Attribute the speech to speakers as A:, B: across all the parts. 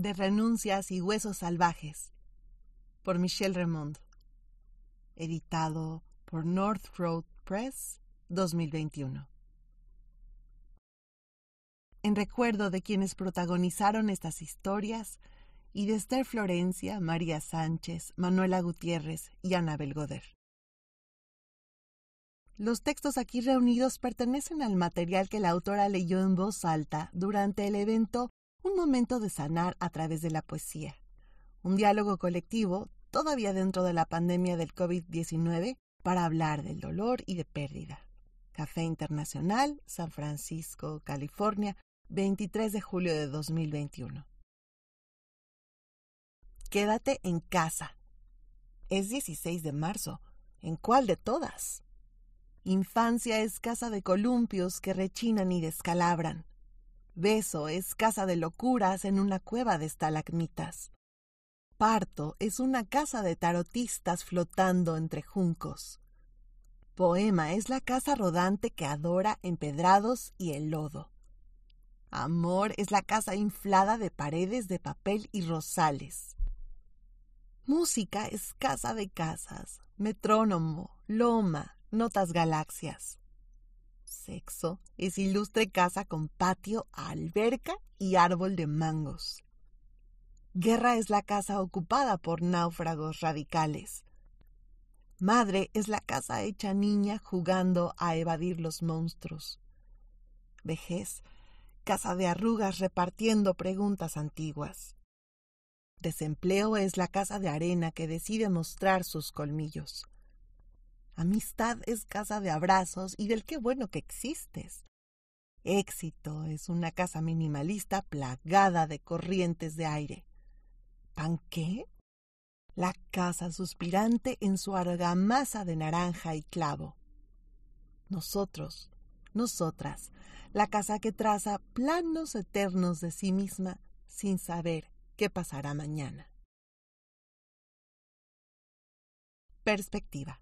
A: de renuncias y huesos salvajes, por Michel Remond, editado por North Road Press 2021. En recuerdo de quienes protagonizaron estas historias y de Esther Florencia, María Sánchez, Manuela Gutiérrez y Anabel Goder. Los textos aquí reunidos pertenecen al material que la autora leyó en voz alta durante el evento Un momento de sanar a través de la poesía, un diálogo colectivo todavía dentro de la pandemia del COVID-19 para hablar del dolor y de pérdida. Café Internacional, San Francisco, California, 23 de julio de 2021. Quédate en casa. Es 16 de marzo. ¿En cuál de todas? Infancia es casa de columpios que rechinan y descalabran. Beso es casa de locuras en una cueva de estalagmitas. Parto es una casa de tarotistas flotando entre juncos. Poema es la casa rodante que adora empedrados y el lodo. Amor es la casa inflada de paredes de papel y rosales. Música es casa de casas, metrónomo, loma, notas galaxias. Sexo es ilustre casa con patio, alberca y árbol de mangos. Guerra es la casa ocupada por náufragos radicales. Madre es la casa hecha niña jugando a evadir los monstruos. Vejez, casa de arrugas repartiendo preguntas antiguas. Desempleo es la casa de arena que decide mostrar sus colmillos. Amistad es casa de abrazos y del qué bueno que existes. Éxito es una casa minimalista plagada de corrientes de aire. ¿Pan qué? La casa suspirante en su argamasa de naranja y clavo. Nosotros, nosotras, la casa que traza planos eternos de sí misma sin saber qué pasará mañana. Perspectiva.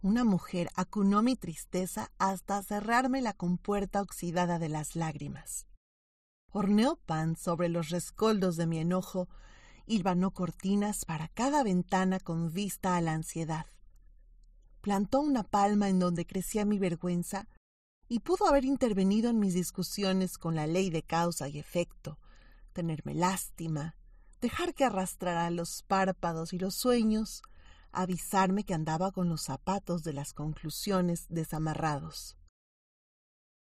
A: Una mujer acunó mi tristeza hasta cerrarme la compuerta oxidada de las lágrimas. Horneó pan sobre los rescoldos de mi enojo y vanó cortinas para cada ventana con vista a la ansiedad. Plantó una palma en donde crecía mi vergüenza y pudo haber intervenido en mis discusiones con la ley de causa y efecto, tenerme lástima, dejar que arrastrara los párpados y los sueños, avisarme que andaba con los zapatos de las conclusiones desamarrados.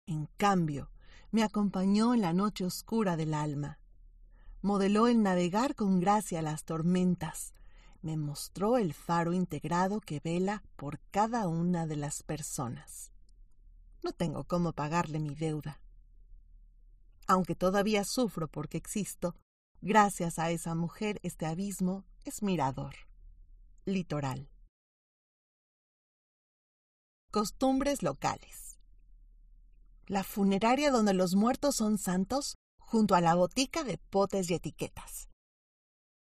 A: En cambio, me acompañó en la noche oscura del alma. Modeló el navegar con gracia las tormentas. Me mostró el faro integrado que vela por cada una de las personas. No tengo cómo pagarle mi deuda aunque todavía sufro porque existo, gracias a esa mujer este abismo es mirador. Litoral. Costumbres locales. La funeraria donde los muertos son santos junto a la botica de potes y etiquetas.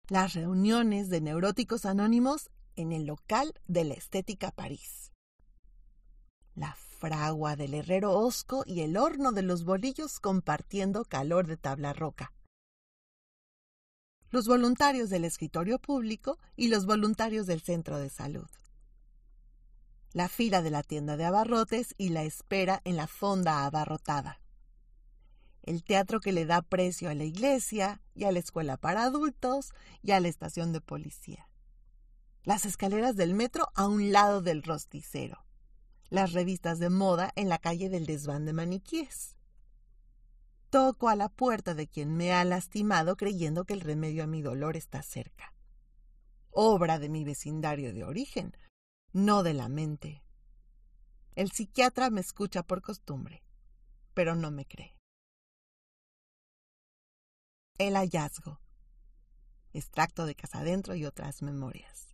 A: Las reuniones de neuróticos anónimos en el local de la Estética París. La fragua del herrero Osco y el horno de los bolillos compartiendo calor de tabla roca. Los voluntarios del escritorio público y los voluntarios del centro de salud. La fila de la tienda de abarrotes y la espera en la fonda abarrotada. El teatro que le da precio a la iglesia y a la escuela para adultos y a la estación de policía. Las escaleras del metro a un lado del rosticero las revistas de moda en la calle del desván de maniquíes. Toco a la puerta de quien me ha lastimado creyendo que el remedio a mi dolor está cerca. Obra de mi vecindario de origen, no de la mente. El psiquiatra me escucha por costumbre, pero no me cree. El hallazgo. Extracto de casa adentro y otras memorias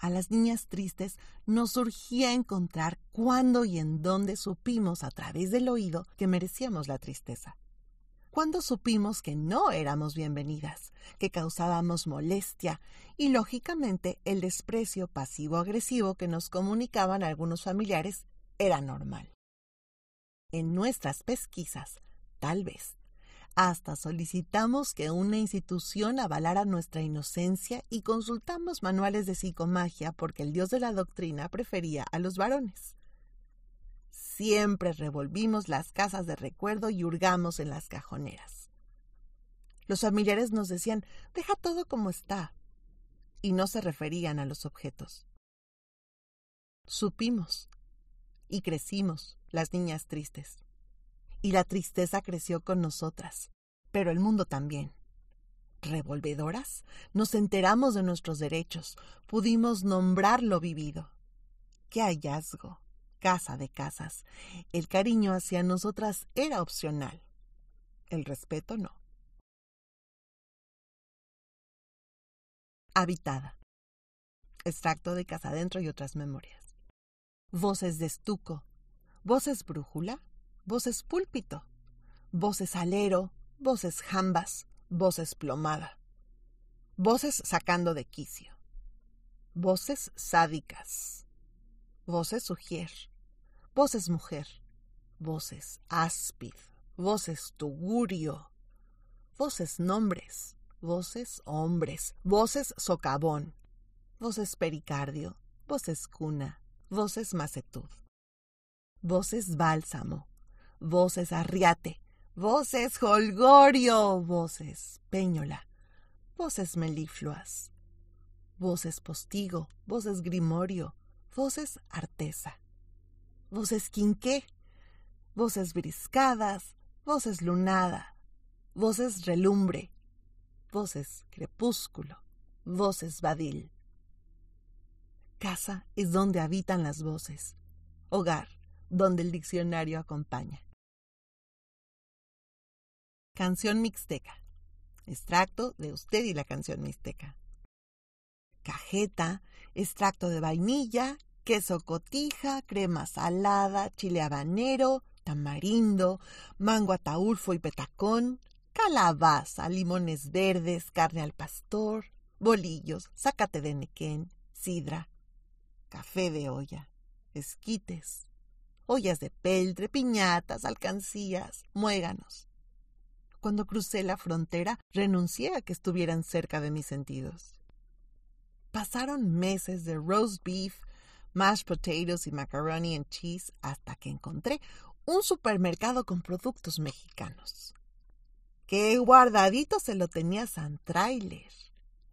A: a las niñas tristes nos surgía encontrar cuándo y en dónde supimos a través del oído que merecíamos la tristeza. Cuándo supimos que no éramos bienvenidas, que causábamos molestia y, lógicamente, el desprecio pasivo-agresivo que nos comunicaban algunos familiares era normal. En nuestras pesquisas, tal vez, Hasta solicitamos que una institución avalara nuestra inocencia y consultamos manuales de psicomagia porque el dios de la doctrina prefería a los varones. Siempre revolvimos las casas de recuerdo y hurgamos en las cajoneras. Los familiares nos decían, deja todo como está, y no se referían a los objetos. Supimos y crecimos, las niñas tristes y la tristeza creció con nosotras, pero el mundo también. Revolvedoras, nos enteramos de nuestros derechos, pudimos nombrar lo vivido. ¡Qué hallazgo! Casa de casas. El cariño hacia nosotras era opcional. El respeto no. Habitada. Extracto de Casa Adentro y otras memorias. Voces de estuco. Voces brújula voces púlpito, voces alero, voces jambas, voces plomada, voces sacando de quicio, voces sádicas, voces sugier, voces mujer, voces áspid, voces tugurio, voces nombres, voces hombres, voces socavón, voces pericardio, voces cuna, voces macetud, voces bálsamo, voces arriate, voces holgorio, voces peñola, voces melifluas, voces postigo, voces grimorio, voces artesa, voces quinqué, voces briscadas, voces lunada, voces relumbre, voces crepúsculo, voces badil. Casa es donde habitan las voces, hogar donde el diccionario acompaña. Canción mixteca. Extracto de usted y la canción mixteca. Cajeta, extracto de vainilla, queso cotija, crema salada, chile habanero, tamarindo, mango ataulfo y petacón, calabaza, limones verdes, carne al pastor, bolillos, zácate de nequén, sidra, café de olla, esquites, ollas de peltre, piñatas, alcancías, muéganos, cuando crucé la frontera, renuncié a que estuvieran cerca de mis sentidos. Pasaron meses de roast beef, mashed potatoes y macaroni and cheese hasta que encontré un supermercado con productos mexicanos. ¡Qué guardadito se lo tenía San Trailer!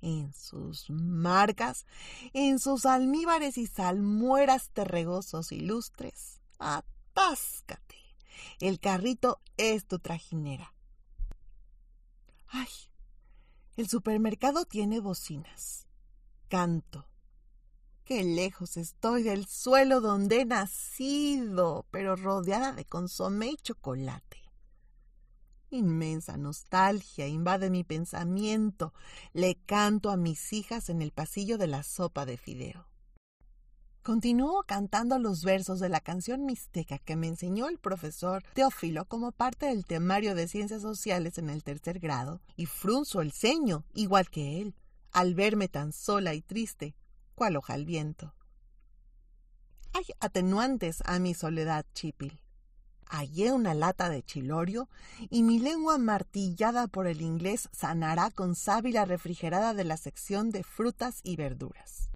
A: En sus marcas, en sus almíbares y salmueras terregosos ilustres. ¡Atáscate! El carrito es tu trajinera. Ay, el supermercado tiene bocinas. Canto. Qué lejos estoy del suelo donde he nacido, pero rodeada de consomé y chocolate. Inmensa nostalgia invade mi pensamiento. Le canto a mis hijas en el pasillo de la sopa de fideo. Continúo cantando los versos de la canción mixteca que me enseñó el profesor Teófilo como parte del temario de ciencias sociales en el tercer grado y frunzo el ceño, igual que él, al verme tan sola y triste, cual hoja al viento. Hay atenuantes a mi soledad chipil. Hallé una lata de chilorio y mi lengua martillada por el inglés sanará con sábila refrigerada de la sección de frutas y verduras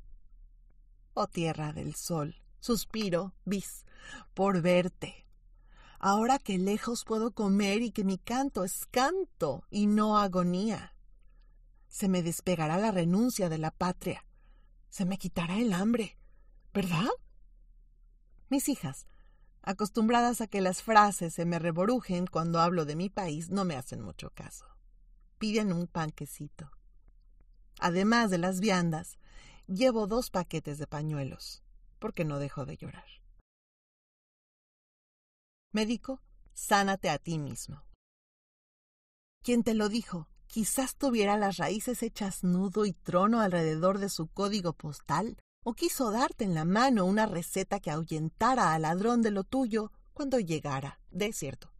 A: oh tierra del sol, suspiro, bis, por verte. Ahora que lejos puedo comer y que mi canto es canto y no agonía. Se me despegará la renuncia de la patria, se me quitará el hambre, ¿verdad? Mis hijas, acostumbradas a que las frases se me reborujen cuando hablo de mi país, no me hacen mucho caso. Piden un panquecito. Además de las viandas, Llevo dos paquetes de pañuelos, porque no dejo de llorar. Médico, sánate a ti mismo. ¿Quién te lo dijo? Quizás tuviera las raíces hechas nudo y trono alrededor de su código postal, o quiso darte en la mano una receta que ahuyentara al ladrón de lo tuyo cuando llegara, de cierto.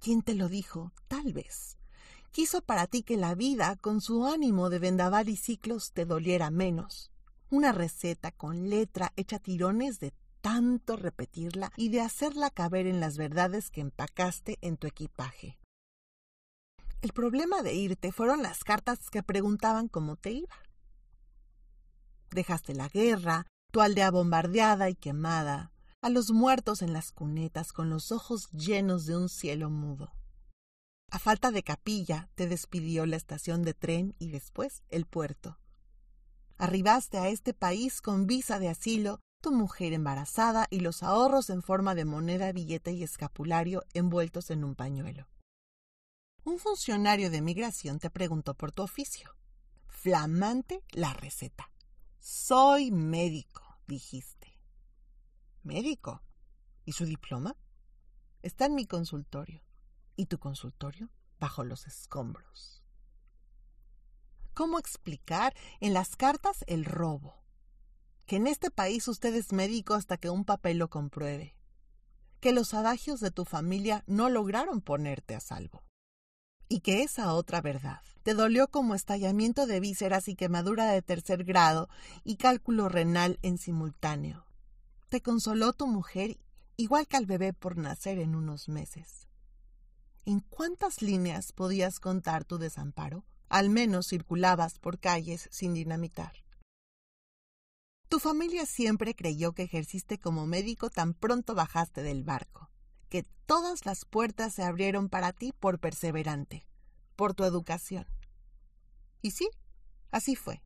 A: ¿Quién te lo dijo? Tal vez quiso para ti que la vida, con su ánimo de vendaval y ciclos, te doliera menos. Una receta con letra hecha tirones de tanto repetirla y de hacerla caber en las verdades que empacaste en tu equipaje. El problema de irte fueron las cartas que preguntaban cómo te iba. Dejaste la guerra, tu aldea bombardeada y quemada, a los muertos en las cunetas con los ojos llenos de un cielo mudo. A falta de capilla te despidió la estación de tren y después el puerto. Arribaste a este país con visa de asilo, tu mujer embarazada y los ahorros en forma de moneda, billete y escapulario envueltos en un pañuelo. Un funcionario de migración te preguntó por tu oficio. Flamante la receta. Soy médico, dijiste. ¿Médico? ¿Y su diploma? Está en mi consultorio. ¿Y tu consultorio? Bajo los escombros. ¿Cómo explicar en las cartas el robo? Que en este país usted es médico hasta que un papel lo compruebe. Que los adagios de tu familia no lograron ponerte a salvo. Y que esa otra verdad te dolió como estallamiento de vísceras y quemadura de tercer grado y cálculo renal en simultáneo. Te consoló tu mujer igual que al bebé por nacer en unos meses. ¿En cuántas líneas podías contar tu desamparo? Al menos circulabas por calles sin dinamitar. Tu familia siempre creyó que ejerciste como médico tan pronto bajaste del barco, que todas las puertas se abrieron para ti por perseverante, por tu educación. Y sí, así fue.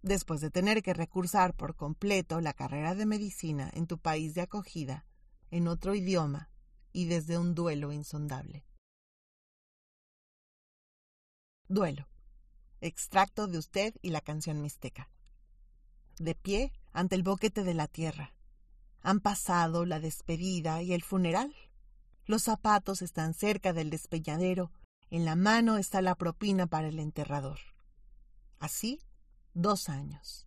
A: Después de tener que recursar por completo la carrera de medicina en tu país de acogida, en otro idioma y desde un duelo insondable. Duelo. Extracto de usted y la canción mixteca. De pie ante el boquete de la tierra. Han pasado la despedida y el funeral. Los zapatos están cerca del despeñadero. En la mano está la propina para el enterrador. Así, dos años.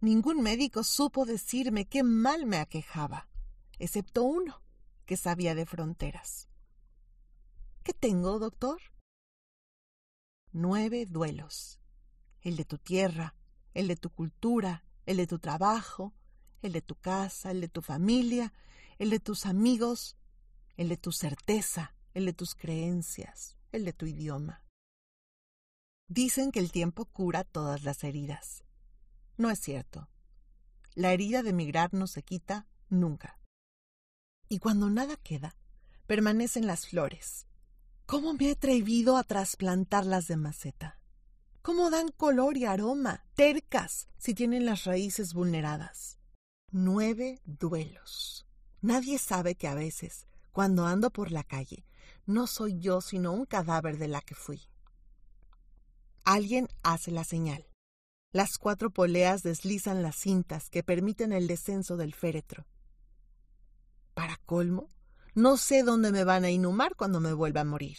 A: Ningún médico supo decirme qué mal me aquejaba, excepto uno, que sabía de fronteras. ¿Qué tengo, doctor? Nueve duelos. El de tu tierra, el de tu cultura, el de tu trabajo, el de tu casa, el de tu familia, el de tus amigos, el de tu certeza, el de tus creencias, el de tu idioma. Dicen que el tiempo cura todas las heridas. No es cierto. La herida de emigrar no se quita nunca. Y cuando nada queda, permanecen las flores, ¿Cómo me he atrevido a trasplantarlas de maceta? ¿Cómo dan color y aroma, tercas, si tienen las raíces vulneradas? Nueve duelos. Nadie sabe que a veces, cuando ando por la calle, no soy yo sino un cadáver de la que fui. Alguien hace la señal. Las cuatro poleas deslizan las cintas que permiten el descenso del féretro. Para colmo, no sé dónde me van a inhumar cuando me vuelva a morir.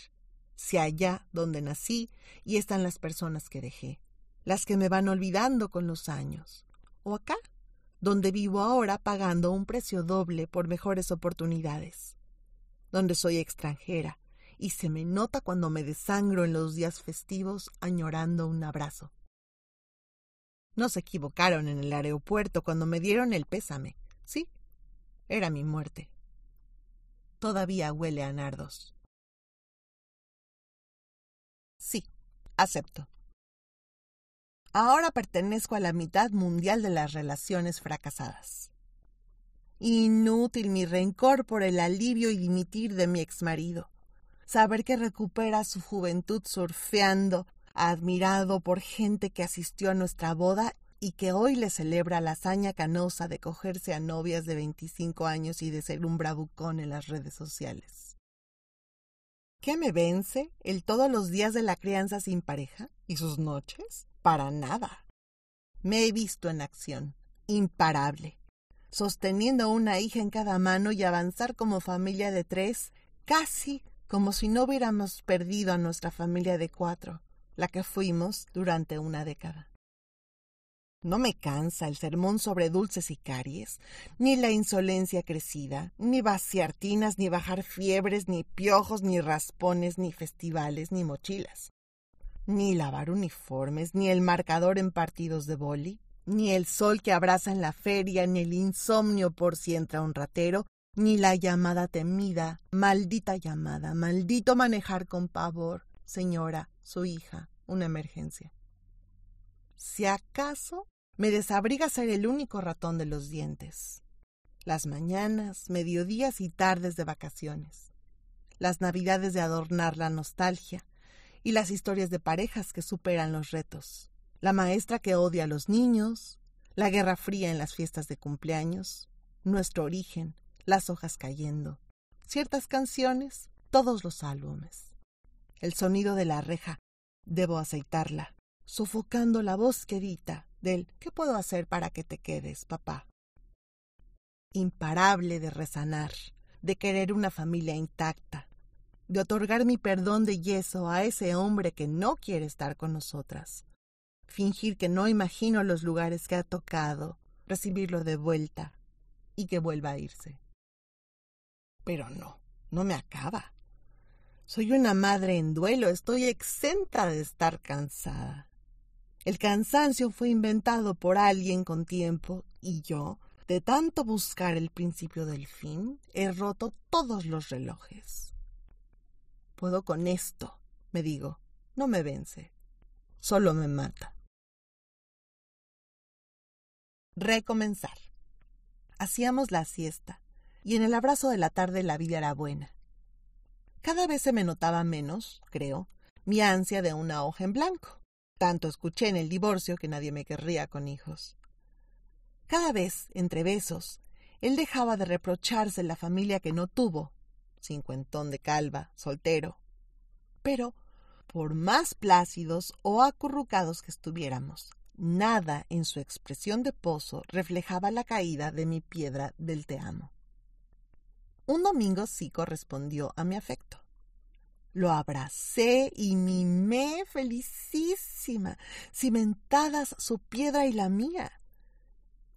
A: Si allá donde nací y están las personas que dejé, las que me van olvidando con los años. O acá, donde vivo ahora pagando un precio doble por mejores oportunidades. Donde soy extranjera y se me nota cuando me desangro en los días festivos añorando un abrazo. No se equivocaron en el aeropuerto cuando me dieron el pésame. Sí, era mi muerte todavía huele a nardos. Sí, acepto. Ahora pertenezco a la mitad mundial de las relaciones fracasadas. Inútil mi rencor por el alivio y dimitir de mi exmarido. Saber que recupera su juventud surfeando, admirado por gente que asistió a nuestra boda y que hoy le celebra la hazaña canosa de cogerse a novias de 25 años y de ser un bravucón en las redes sociales. ¿Qué me vence el todos los días de la crianza sin pareja y sus noches? Para nada. Me he visto en acción, imparable, sosteniendo una hija en cada mano y avanzar como familia de tres, casi como si no hubiéramos perdido a nuestra familia de cuatro, la que fuimos durante una década. No me cansa el sermón sobre dulces y caries, ni la insolencia crecida, ni vaciar tinas, ni bajar fiebres, ni piojos, ni raspones, ni festivales, ni mochilas. Ni lavar uniformes, ni el marcador en partidos de boli, ni el sol que abraza en la feria, ni el insomnio por si entra un ratero, ni la llamada temida, maldita llamada, maldito manejar con pavor, señora, su hija, una emergencia. Si acaso me desabriga ser el único ratón de los dientes. Las mañanas, mediodías y tardes de vacaciones. Las navidades de adornar la nostalgia y las historias de parejas que superan los retos. La maestra que odia a los niños, la guerra fría en las fiestas de cumpleaños, nuestro origen, las hojas cayendo, ciertas canciones, todos los álbumes. El sonido de la reja, debo aceitarla, sofocando la voz querida del ¿qué puedo hacer para que te quedes, papá? Imparable de resanar, de querer una familia intacta, de otorgar mi perdón de yeso a ese hombre que no quiere estar con nosotras, fingir que no imagino los lugares que ha tocado, recibirlo de vuelta y que vuelva a irse. Pero no, no me acaba. Soy una madre en duelo, estoy exenta de estar cansada. El cansancio fue inventado por alguien con tiempo y yo, de tanto buscar el principio del fin, he roto todos los relojes. Puedo con esto, me digo, no me vence, solo me mata. Recomenzar. Hacíamos la siesta, y en el abrazo de la tarde la vida era buena. Cada vez se me notaba menos, creo, mi ansia de una hoja en blanco. Tanto escuché en el divorcio que nadie me querría con hijos. Cada vez, entre besos, él dejaba de reprocharse la familia que no tuvo, cincuentón de calva, soltero. Pero, por más plácidos o acurrucados que estuviéramos, Nada en su expresión de pozo reflejaba la caída de mi piedra del te amo. Un domingo sí correspondió a mi afecto. Lo abracé y mimé felicísima, cimentadas su piedra y la mía.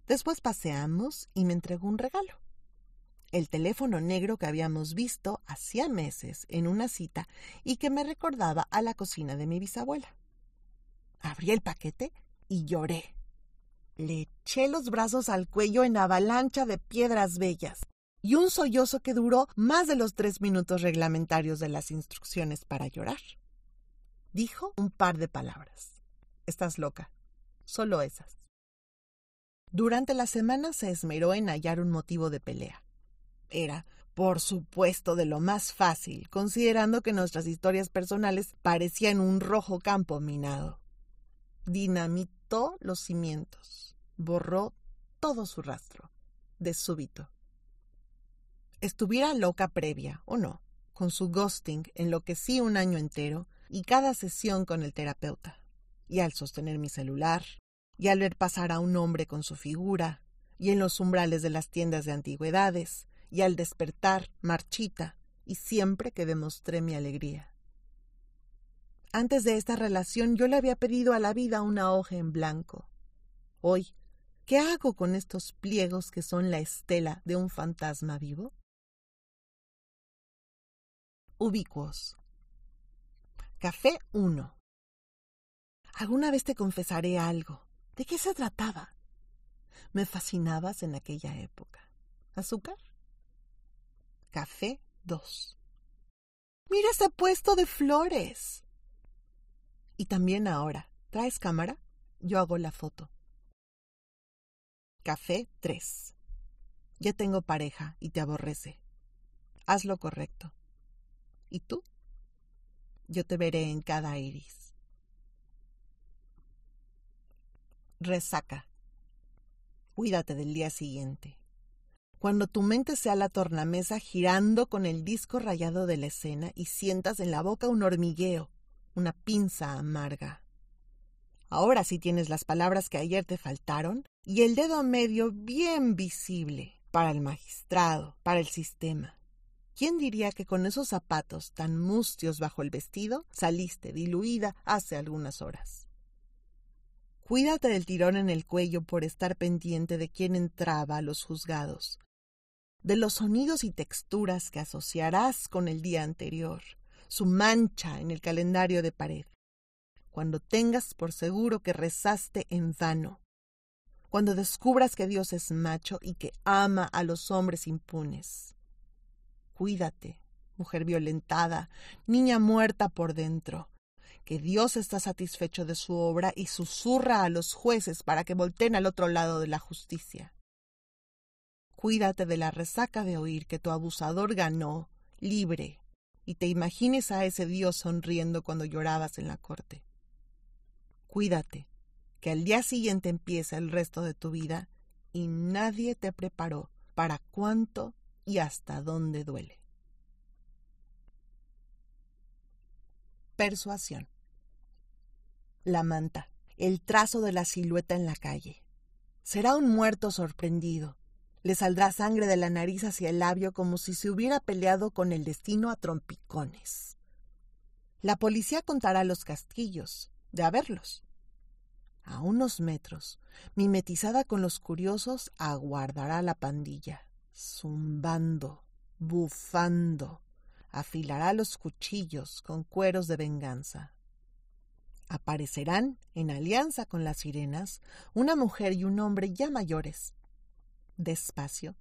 A: Después paseamos y me entregó un regalo. El teléfono negro que habíamos visto hacía meses en una cita y que me recordaba a la cocina de mi bisabuela. Abrí el paquete y lloré. Le eché los brazos al cuello en avalancha de piedras bellas y un sollozo que duró más de los tres minutos reglamentarios de las instrucciones para llorar. Dijo un par de palabras. Estás loca. Solo esas. Durante la semana se esmeró en hallar un motivo de pelea. Era, por supuesto, de lo más fácil, considerando que nuestras historias personales parecían un rojo campo minado. Dinamitó los cimientos, borró todo su rastro, de súbito. Estuviera loca previa, o no, con su ghosting enloquecí un año entero y cada sesión con el terapeuta, y al sostener mi celular, y al ver pasar a un hombre con su figura, y en los umbrales de las tiendas de antigüedades, y al despertar, marchita, y siempre que demostré mi alegría. Antes de esta relación yo le había pedido a la vida una hoja en blanco. Hoy, ¿qué hago con estos pliegos que son la estela de un fantasma vivo? Ubicuos. Café 1. Alguna vez te confesaré algo. ¿De qué se trataba? Me fascinabas en aquella época. ¿Azúcar? Café 2. Mira ese puesto de flores. Y también ahora, ¿traes cámara? Yo hago la foto. Café 3. Ya tengo pareja y te aborrece. Haz lo correcto. ¿Y tú? Yo te veré en cada iris. Resaca. Cuídate del día siguiente. Cuando tu mente sea la tornamesa girando con el disco rayado de la escena y sientas en la boca un hormigueo, una pinza amarga. Ahora sí tienes las palabras que ayer te faltaron y el dedo medio bien visible para el magistrado, para el sistema. ¿Quién diría que con esos zapatos tan mustios bajo el vestido saliste diluida hace algunas horas? Cuídate del tirón en el cuello por estar pendiente de quién entraba a los juzgados, de los sonidos y texturas que asociarás con el día anterior, su mancha en el calendario de pared. Cuando tengas por seguro que rezaste en vano. Cuando descubras que Dios es macho y que ama a los hombres impunes. Cuídate, mujer violentada, niña muerta por dentro, que Dios está satisfecho de su obra y susurra a los jueces para que volteen al otro lado de la justicia. Cuídate de la resaca de oír que tu abusador ganó, libre, y te imagines a ese Dios sonriendo cuando llorabas en la corte. Cuídate, que al día siguiente empieza el resto de tu vida y nadie te preparó para cuánto y hasta dónde duele. Persuasión. La manta, el trazo de la silueta en la calle. Será un muerto sorprendido. Le saldrá sangre de la nariz hacia el labio como si se hubiera peleado con el destino a trompicones. La policía contará los castillos, de haberlos. A unos metros, mimetizada con los curiosos, aguardará la pandilla, zumbando, bufando, afilará los cuchillos con cueros de venganza. Aparecerán, en alianza con las sirenas, una mujer y un hombre ya mayores. Despacio,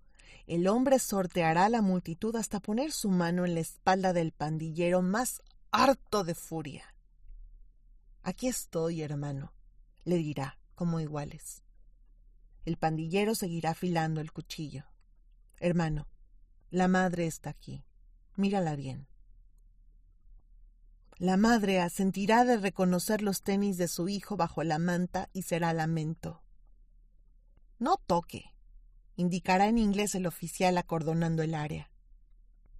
A: el hombre sorteará la multitud hasta poner su mano en la espalda del pandillero más harto de furia. Aquí estoy, hermano, le dirá, como iguales. El pandillero seguirá afilando el cuchillo. Hermano, la madre está aquí. Mírala bien. La madre asentirá de reconocer los tenis de su hijo bajo la manta y será lamento. No toque, indicará en inglés el oficial acordonando el área.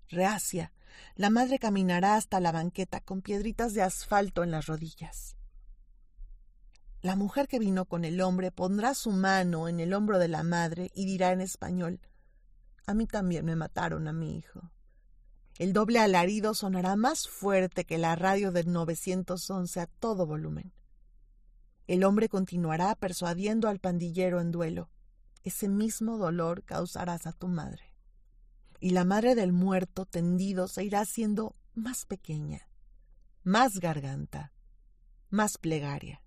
A: Reacia, la madre caminará hasta la banqueta con piedritas de asfalto en las rodillas. La mujer que vino con el hombre pondrá su mano en el hombro de la madre y dirá en español A mí también me mataron a mi hijo. El doble alarido sonará más fuerte que la radio del 911 a todo volumen. El hombre continuará persuadiendo al pandillero en duelo. Ese mismo dolor causarás a tu madre. Y la madre del muerto tendido se irá haciendo más pequeña, más garganta, más plegaria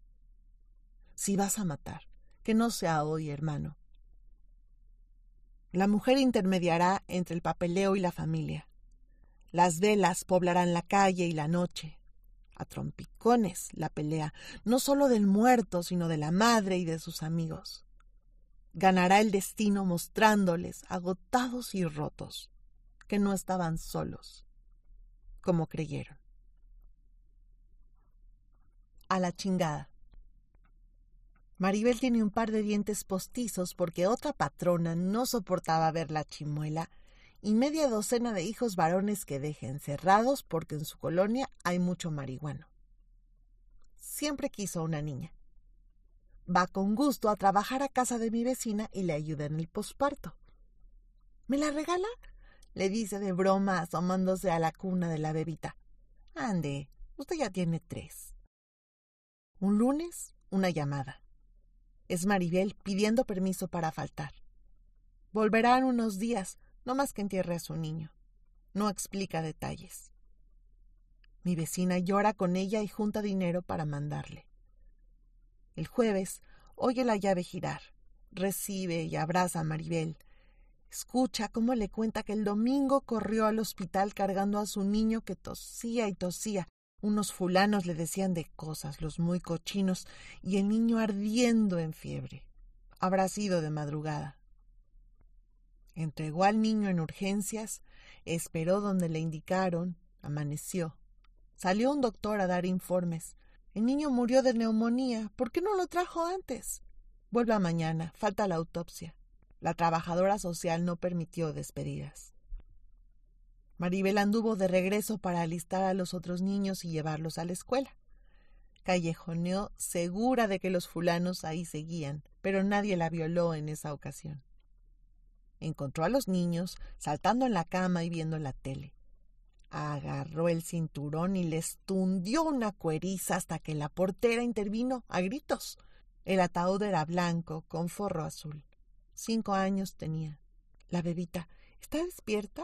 A: si vas a matar, que no sea hoy, hermano. La mujer intermediará entre el papeleo y la familia. Las velas poblarán la calle y la noche. A trompicones la pelea, no solo del muerto, sino de la madre y de sus amigos. Ganará el destino mostrándoles, agotados y rotos, que no estaban solos, como creyeron. A la chingada. Maribel tiene un par de dientes postizos porque otra patrona no soportaba ver la chimuela y media docena de hijos varones que deja encerrados porque en su colonia hay mucho marihuano. Siempre quiso una niña. Va con gusto a trabajar a casa de mi vecina y le ayuda en el posparto. ¿Me la regala? le dice de broma asomándose a la cuna de la bebita. Ande, usted ya tiene tres. Un lunes, una llamada. Es Maribel pidiendo permiso para faltar. Volverá en unos días, no más que entierre a su niño. No explica detalles. Mi vecina llora con ella y junta dinero para mandarle. El jueves oye la llave girar, recibe y abraza a Maribel. Escucha cómo le cuenta que el domingo corrió al hospital cargando a su niño que tosía y tosía unos fulanos le decían de cosas, los muy cochinos, y el niño ardiendo en fiebre. Habrá sido de madrugada. Entregó al niño en urgencias, esperó donde le indicaron, amaneció. Salió un doctor a dar informes. El niño murió de neumonía. ¿Por qué no lo trajo antes? Vuelva mañana. Falta la autopsia. La trabajadora social no permitió despedidas. Maribel anduvo de regreso para alistar a los otros niños y llevarlos a la escuela. Callejoneó segura de que los fulanos ahí seguían, pero nadie la violó en esa ocasión. Encontró a los niños saltando en la cama y viendo la tele. Agarró el cinturón y les tundió una cueriza hasta que la portera intervino a gritos. El ataúd era blanco, con forro azul. Cinco años tenía. La bebita. ¿Está despierta?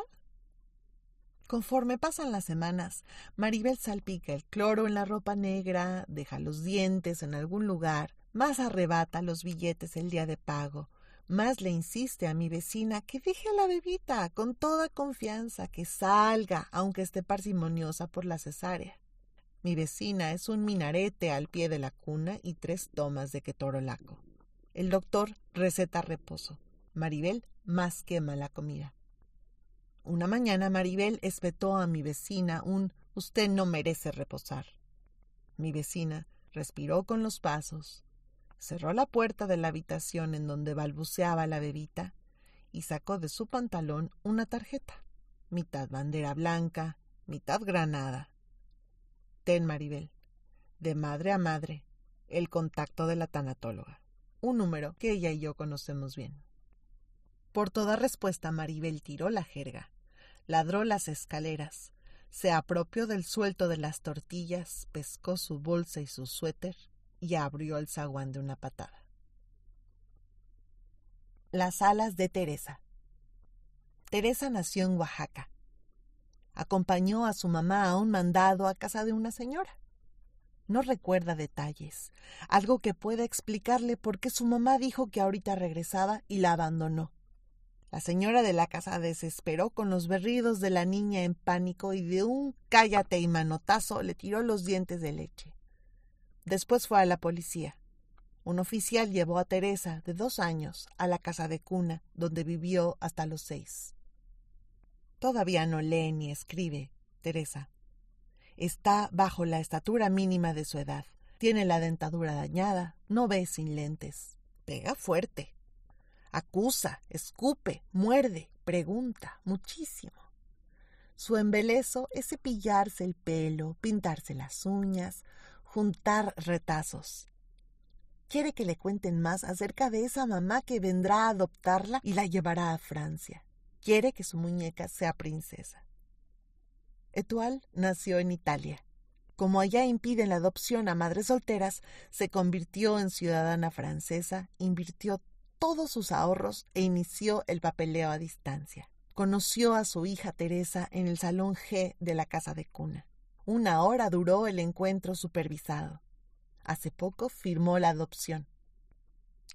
A: Conforme pasan las semanas, Maribel salpica el cloro en la ropa negra, deja los dientes en algún lugar, más arrebata los billetes el día de pago, más le insiste a mi vecina que deje a la bebita con toda confianza, que salga, aunque esté parsimoniosa por la cesárea. Mi vecina es un minarete al pie de la cuna y tres tomas de ketorolaco. El doctor receta reposo. Maribel más quema la comida. Una mañana Maribel espetó a mi vecina un Usted no merece reposar. Mi vecina respiró con los pasos, cerró la puerta de la habitación en donde balbuceaba la bebita y sacó de su pantalón una tarjeta, mitad bandera blanca, mitad granada. Ten, Maribel, de madre a madre, el contacto de la tanatóloga, un número que ella y yo conocemos bien. Por toda respuesta Maribel tiró la jerga, ladró las escaleras, se apropió del suelto de las tortillas, pescó su bolsa y su suéter y abrió el zaguán de una patada. Las alas de Teresa. Teresa nació en Oaxaca. Acompañó a su mamá a un mandado a casa de una señora. No recuerda detalles, algo que pueda explicarle por qué su mamá dijo que ahorita regresaba y la abandonó. La señora de la casa desesperó con los berridos de la niña en pánico y de un cállate y manotazo le tiró los dientes de leche. Después fue a la policía. Un oficial llevó a Teresa, de dos años, a la casa de cuna, donde vivió hasta los seis. Todavía no lee ni escribe, Teresa. Está bajo la estatura mínima de su edad. Tiene la dentadura dañada, no ve sin lentes. Pega fuerte acusa, escupe, muerde, pregunta, muchísimo. Su embelezo es cepillarse el pelo, pintarse las uñas, juntar retazos. Quiere que le cuenten más acerca de esa mamá que vendrá a adoptarla y la llevará a Francia. Quiere que su muñeca sea princesa. Etual nació en Italia. Como allá impiden la adopción a madres solteras, se convirtió en ciudadana francesa, invirtió todos sus ahorros e inició el papeleo a distancia. Conoció a su hija Teresa en el salón G de la casa de cuna. Una hora duró el encuentro supervisado. Hace poco firmó la adopción.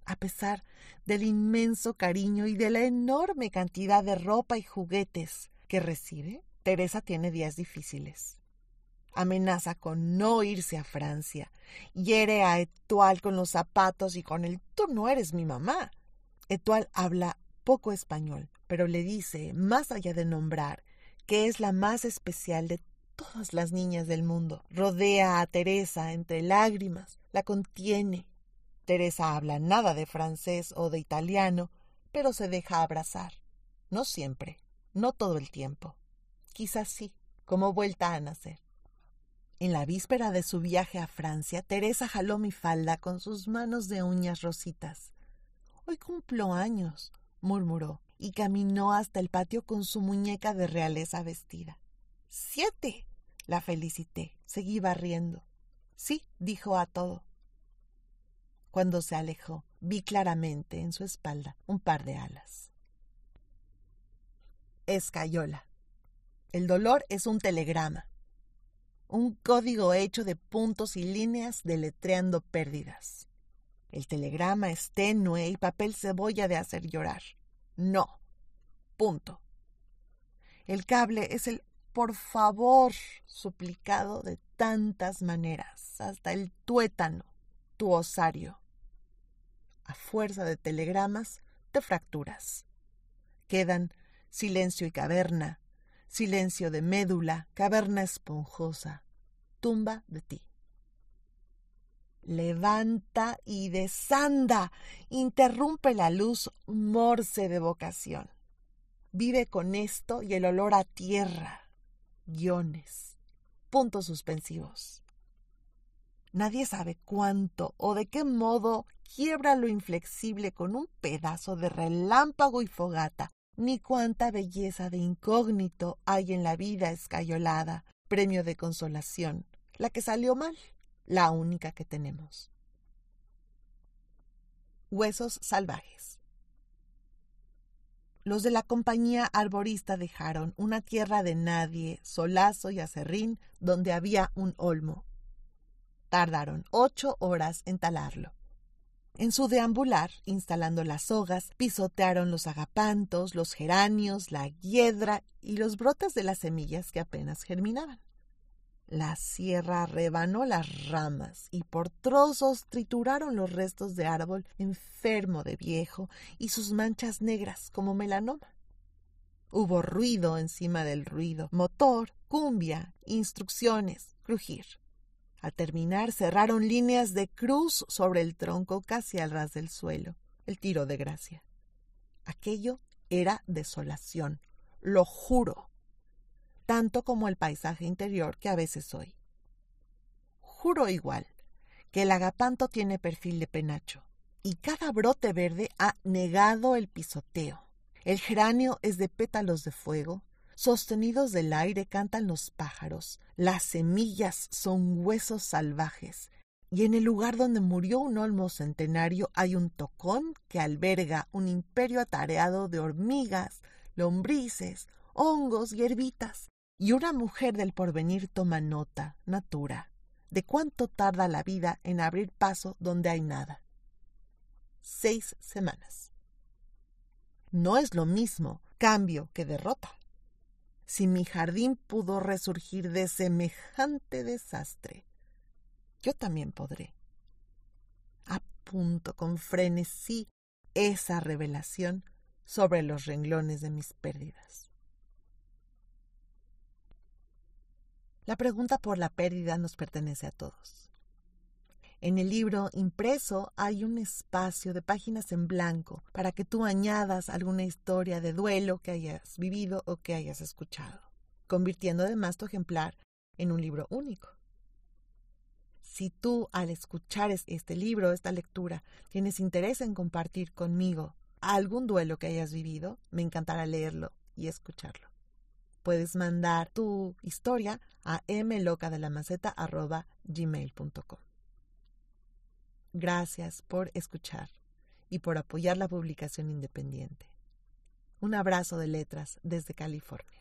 A: A pesar del inmenso cariño y de la enorme cantidad de ropa y juguetes que recibe, Teresa tiene días difíciles. Amenaza con no irse a Francia. Hiere a Etual con los zapatos y con el tú no eres mi mamá. Etual habla poco español, pero le dice, más allá de nombrar, que es la más especial de todas las niñas del mundo. Rodea a Teresa entre lágrimas, la contiene. Teresa habla nada de francés o de italiano, pero se deja abrazar. No siempre, no todo el tiempo. Quizás sí, como vuelta a nacer. En la víspera de su viaje a Francia, Teresa jaló mi falda con sus manos de uñas rositas. Hoy cumplo años, murmuró, y caminó hasta el patio con su muñeca de realeza vestida. Siete. La felicité. Seguí barriendo. Sí, dijo a todo. Cuando se alejó, vi claramente en su espalda un par de alas. Escayola. El dolor es un telegrama, un código hecho de puntos y líneas deletreando pérdidas. El telegrama es tenue y papel cebolla de hacer llorar. No. Punto. El cable es el por favor suplicado de tantas maneras, hasta el tuétano, tu osario. A fuerza de telegramas te fracturas. Quedan silencio y caverna, silencio de médula, caverna esponjosa, tumba de ti levanta y desanda, interrumpe la luz morse de vocación. Vive con esto y el olor a tierra, guiones, puntos suspensivos. Nadie sabe cuánto o de qué modo quiebra lo inflexible con un pedazo de relámpago y fogata, ni cuánta belleza de incógnito hay en la vida escayolada, premio de consolación, la que salió mal la única que tenemos. Huesos salvajes. Los de la compañía arborista dejaron una tierra de nadie, solazo y acerrín, donde había un olmo. Tardaron ocho horas en talarlo. En su deambular, instalando las sogas, pisotearon los agapantos, los geranios, la hiedra y los brotes de las semillas que apenas germinaban. La sierra rebanó las ramas y por trozos trituraron los restos de árbol enfermo de viejo y sus manchas negras como melanoma. Hubo ruido encima del ruido, motor, cumbia, instrucciones, crujir. Al terminar cerraron líneas de cruz sobre el tronco casi al ras del suelo, el tiro de gracia. Aquello era desolación, lo juro, tanto como el paisaje interior que a veces soy. Juro igual que el agapanto tiene perfil de penacho, y cada brote verde ha negado el pisoteo. El geranio es de pétalos de fuego, Sostenidos del aire cantan los pájaros, las semillas son huesos salvajes, y en el lugar donde murió un olmo centenario hay un tocón que alberga un imperio atareado de hormigas, lombrices, hongos y herbitas, y una mujer del porvenir toma nota, natura, de cuánto tarda la vida en abrir paso donde hay nada. Seis semanas. No es lo mismo cambio que derrota si mi jardín pudo resurgir de semejante desastre, yo también podré. Apunto con frenesí esa revelación sobre los renglones de mis pérdidas. La pregunta por la pérdida nos pertenece a todos. En el libro impreso hay un espacio de páginas en blanco para que tú añadas alguna historia de duelo que hayas vivido o que hayas escuchado, convirtiendo además tu ejemplar en un libro único. Si tú al escuchar este libro, esta lectura, tienes interés en compartir conmigo algún duelo que hayas vivido, me encantará leerlo y escucharlo. Puedes mandar tu historia a mlocadelamaceta.gmail.com. Gracias por escuchar y por apoyar la publicación independiente. Un abrazo de letras desde California.